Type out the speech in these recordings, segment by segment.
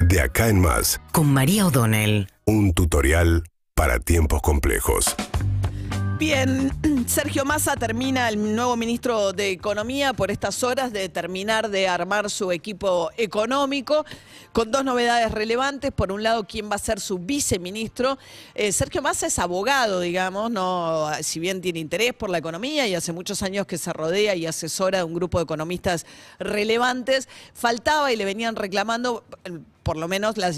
De acá en más, con María O'Donnell. un tutorial para tiempos complejos. Bien, Sergio Massa termina, el nuevo ministro de Economía, por estas horas de terminar de armar su equipo económico, con dos novedades relevantes. Por un lado, quién va a ser su viceministro. Eh, Sergio Massa es abogado, digamos, no, si bien tiene interés por la economía y hace muchos años que se rodea y asesora de un grupo de economistas relevantes, faltaba y le venían reclamando eh, por lo menos la,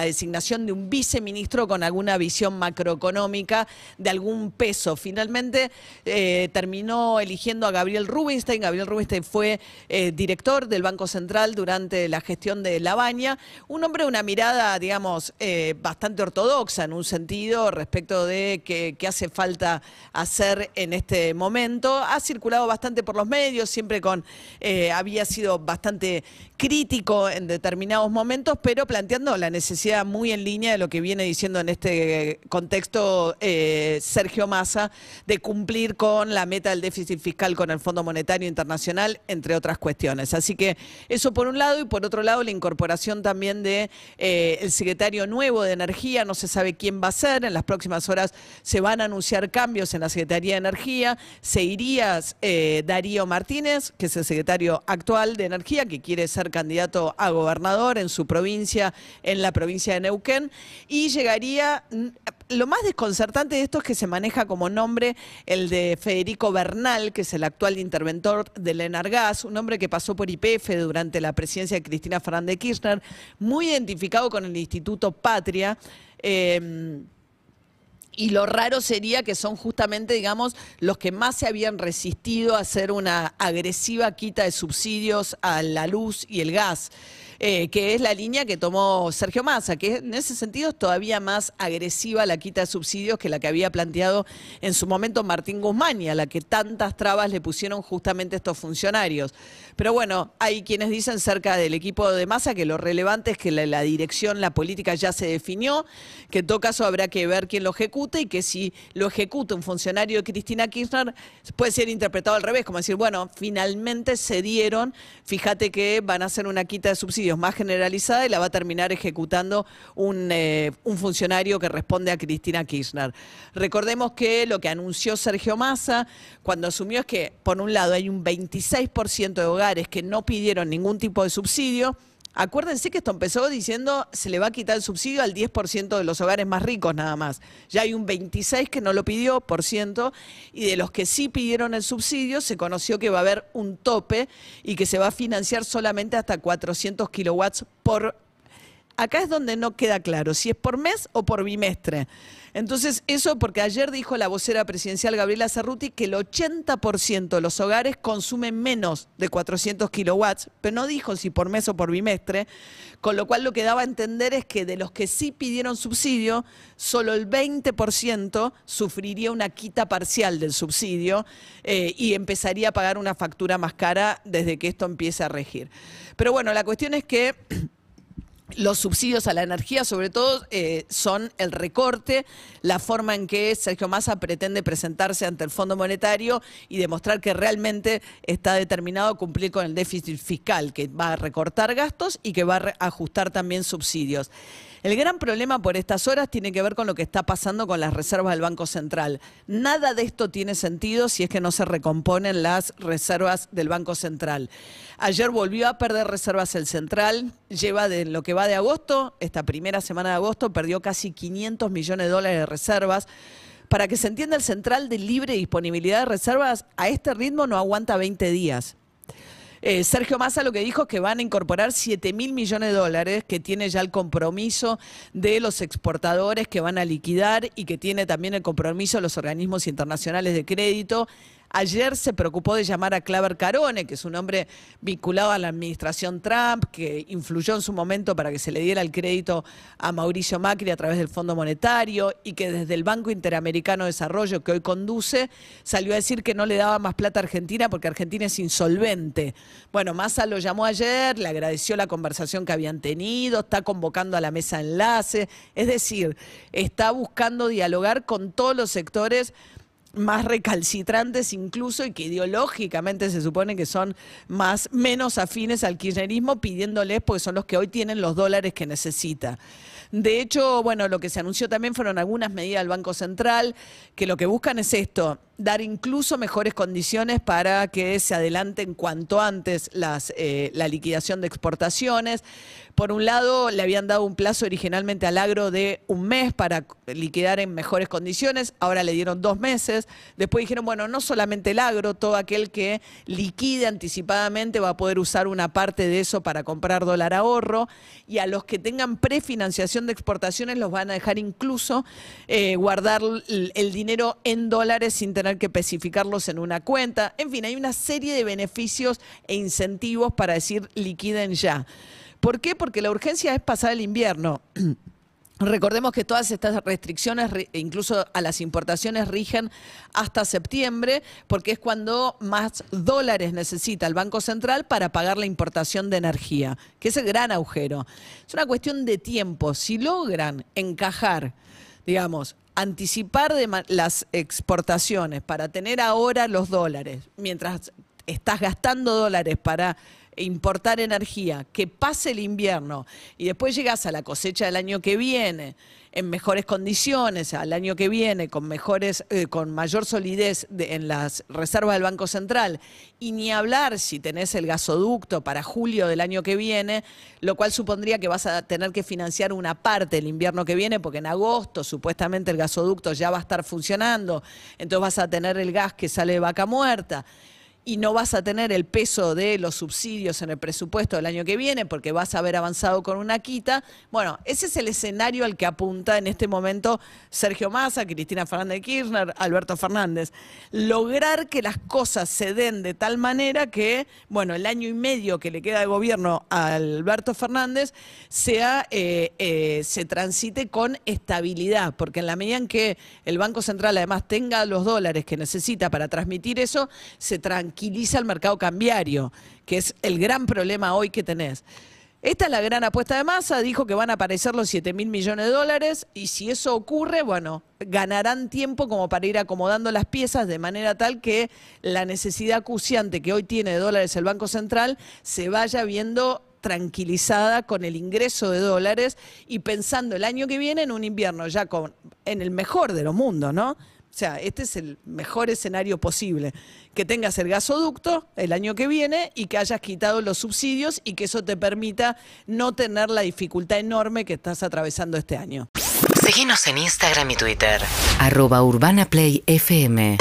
designación de un viceministro con alguna visión macroeconómica de algún peso. Finalmente eh, terminó eligiendo a Gabriel Rubinstein. Gabriel Rubinstein fue eh, director del Banco Central durante la gestión de Labaña. Un hombre de una mirada, digamos, eh, bastante ortodoxa en un sentido respecto de qué qué hace falta hacer en este momento. Ha circulado bastante por los medios, siempre con, había sido bastante crítico en determinados momentos, pero planteando la necesidad muy en línea de lo que viene diciendo en este contexto eh, Sergio Massa de cumplir con la meta del déficit fiscal con el Fondo Monetario Internacional, entre otras cuestiones. Así que eso por un lado y por otro lado la incorporación también de eh, el secretario nuevo de Energía, no se sabe quién va a ser, en las próximas horas se van a anunciar cambios en la Secretaría de Energía, se iría eh, Darío Martínez, que es el secretario actual de Energía, que quiere ser candidato a gobernador en su provincia, en la provincia de Neuquén, y llegaría... Lo más desconcertante de esto es que se maneja como nombre el de Federico Bernal, que es el actual interventor del Enargas, un hombre que pasó por IPF durante la presidencia de Cristina Fernández de Kirchner, muy identificado con el Instituto Patria. eh, y lo raro sería que son justamente, digamos, los que más se habían resistido a hacer una agresiva quita de subsidios a la luz y el gas, eh, que es la línea que tomó Sergio Massa, que en ese sentido es todavía más agresiva la quita de subsidios que la que había planteado en su momento Martín Guzmán y a la que tantas trabas le pusieron justamente estos funcionarios. Pero bueno, hay quienes dicen cerca del equipo de Massa que lo relevante es que la, la dirección, la política ya se definió, que en todo caso habrá que ver quién lo ejecuta y que si lo ejecuta un funcionario de Cristina Kirchner puede ser interpretado al revés, como decir, bueno, finalmente se dieron, fíjate que van a hacer una quita de subsidios más generalizada y la va a terminar ejecutando un, eh, un funcionario que responde a Cristina Kirchner. Recordemos que lo que anunció Sergio Massa cuando asumió es que, por un lado, hay un 26% de hogares que no pidieron ningún tipo de subsidio. Acuérdense que esto empezó diciendo se le va a quitar el subsidio al 10% de los hogares más ricos nada más. Ya hay un 26 que no lo pidió por ciento y de los que sí pidieron el subsidio se conoció que va a haber un tope y que se va a financiar solamente hasta 400 kilowatts por Acá es donde no queda claro si es por mes o por bimestre. Entonces, eso porque ayer dijo la vocera presidencial Gabriela Cerruti que el 80% de los hogares consumen menos de 400 kilowatts, pero no dijo si por mes o por bimestre, con lo cual lo que daba a entender es que de los que sí pidieron subsidio, solo el 20% sufriría una quita parcial del subsidio eh, y empezaría a pagar una factura más cara desde que esto empiece a regir. Pero bueno, la cuestión es que... Los subsidios a la energía, sobre todo, eh, son el recorte, la forma en que Sergio Massa pretende presentarse ante el Fondo Monetario y demostrar que realmente está determinado a cumplir con el déficit fiscal, que va a recortar gastos y que va a ajustar también subsidios. El gran problema por estas horas tiene que ver con lo que está pasando con las reservas del Banco Central. Nada de esto tiene sentido si es que no se recomponen las reservas del Banco Central. Ayer volvió a perder reservas el Central, lleva de lo que va de agosto, esta primera semana de agosto, perdió casi 500 millones de dólares de reservas. Para que se entienda, el Central de libre disponibilidad de reservas a este ritmo no aguanta 20 días. Eh, Sergio Massa lo que dijo es que van a incorporar 7 mil millones de dólares, que tiene ya el compromiso de los exportadores que van a liquidar y que tiene también el compromiso de los organismos internacionales de crédito. Ayer se preocupó de llamar a Claver Carone, que es un hombre vinculado a la administración Trump, que influyó en su momento para que se le diera el crédito a Mauricio Macri a través del Fondo Monetario y que desde el Banco Interamericano de Desarrollo, que hoy conduce, salió a decir que no le daba más plata a Argentina porque Argentina es insolvente. Bueno, Massa lo llamó ayer, le agradeció la conversación que habían tenido, está convocando a la mesa enlace, es decir, está buscando dialogar con todos los sectores más recalcitrantes incluso y que ideológicamente se supone que son más menos afines al kirchnerismo pidiéndoles porque son los que hoy tienen los dólares que necesita. De hecho, bueno, lo que se anunció también fueron algunas medidas del Banco Central que lo que buscan es esto, dar incluso mejores condiciones para que se adelanten cuanto antes eh, la liquidación de exportaciones. Por un lado, le habían dado un plazo originalmente al agro de un mes para liquidar en mejores condiciones, ahora le dieron dos meses. Después dijeron, bueno, no solamente el agro, todo aquel que liquide anticipadamente va a poder usar una parte de eso para comprar dólar ahorro. Y a los que tengan prefinanciación de exportaciones los van a dejar incluso eh, guardar el, dinero en dólares sin que especificarlos en una cuenta. En fin, hay una serie de beneficios e incentivos para decir liquiden ya. ¿Por qué? Porque la urgencia es pasar el invierno. Recordemos que todas estas restricciones, incluso a las importaciones, rigen hasta septiembre, porque es cuando más dólares necesita el Banco Central para pagar la importación de energía, que es el gran agujero. Es una cuestión de tiempo. Si logran encajar, digamos, anticipar las exportaciones para tener ahora los dólares, mientras estás gastando dólares para importar energía, que pase el invierno y después llegas a la cosecha del año que viene en mejores condiciones, al año que viene con mejores, eh, con mayor solidez en las reservas del Banco Central, y ni hablar si tenés el gasoducto para julio del año que viene, lo cual supondría que vas a tener que financiar una parte del invierno que viene, porque en agosto supuestamente el gasoducto ya va a estar funcionando, entonces vas a tener el gas que sale de vaca muerta y no vas a tener el peso de los subsidios en el presupuesto del año que viene porque vas a haber avanzado con una quita. Bueno, ese es el escenario al que apunta en este momento Sergio Massa, Cristina Fernández Kirchner, Alberto Fernández. Lograr que las cosas se den de tal manera que, bueno, el año y medio que le queda de gobierno a Alberto Fernández sea, eh, eh, se transite con estabilidad, porque en la medida en que el Banco Central además tenga los dólares que necesita para transmitir eso, se tranquiliza tranquiliza el mercado cambiario, que es el gran problema hoy que tenés. Esta es la gran apuesta de masa, dijo que van a aparecer los 7 mil millones de dólares y si eso ocurre, bueno, ganarán tiempo como para ir acomodando las piezas de manera tal que la necesidad acuciante que hoy tiene de dólares el Banco Central se vaya viendo tranquilizada con el ingreso de dólares y pensando el año que viene en un invierno ya con en el mejor de los mundos, ¿no? O sea, este es el mejor escenario posible. Que tengas el gasoducto el año que viene y que hayas quitado los subsidios y que eso te permita no tener la dificultad enorme que estás atravesando este año. Síguenos en Instagram y Twitter. Arroba Urbana Play FM.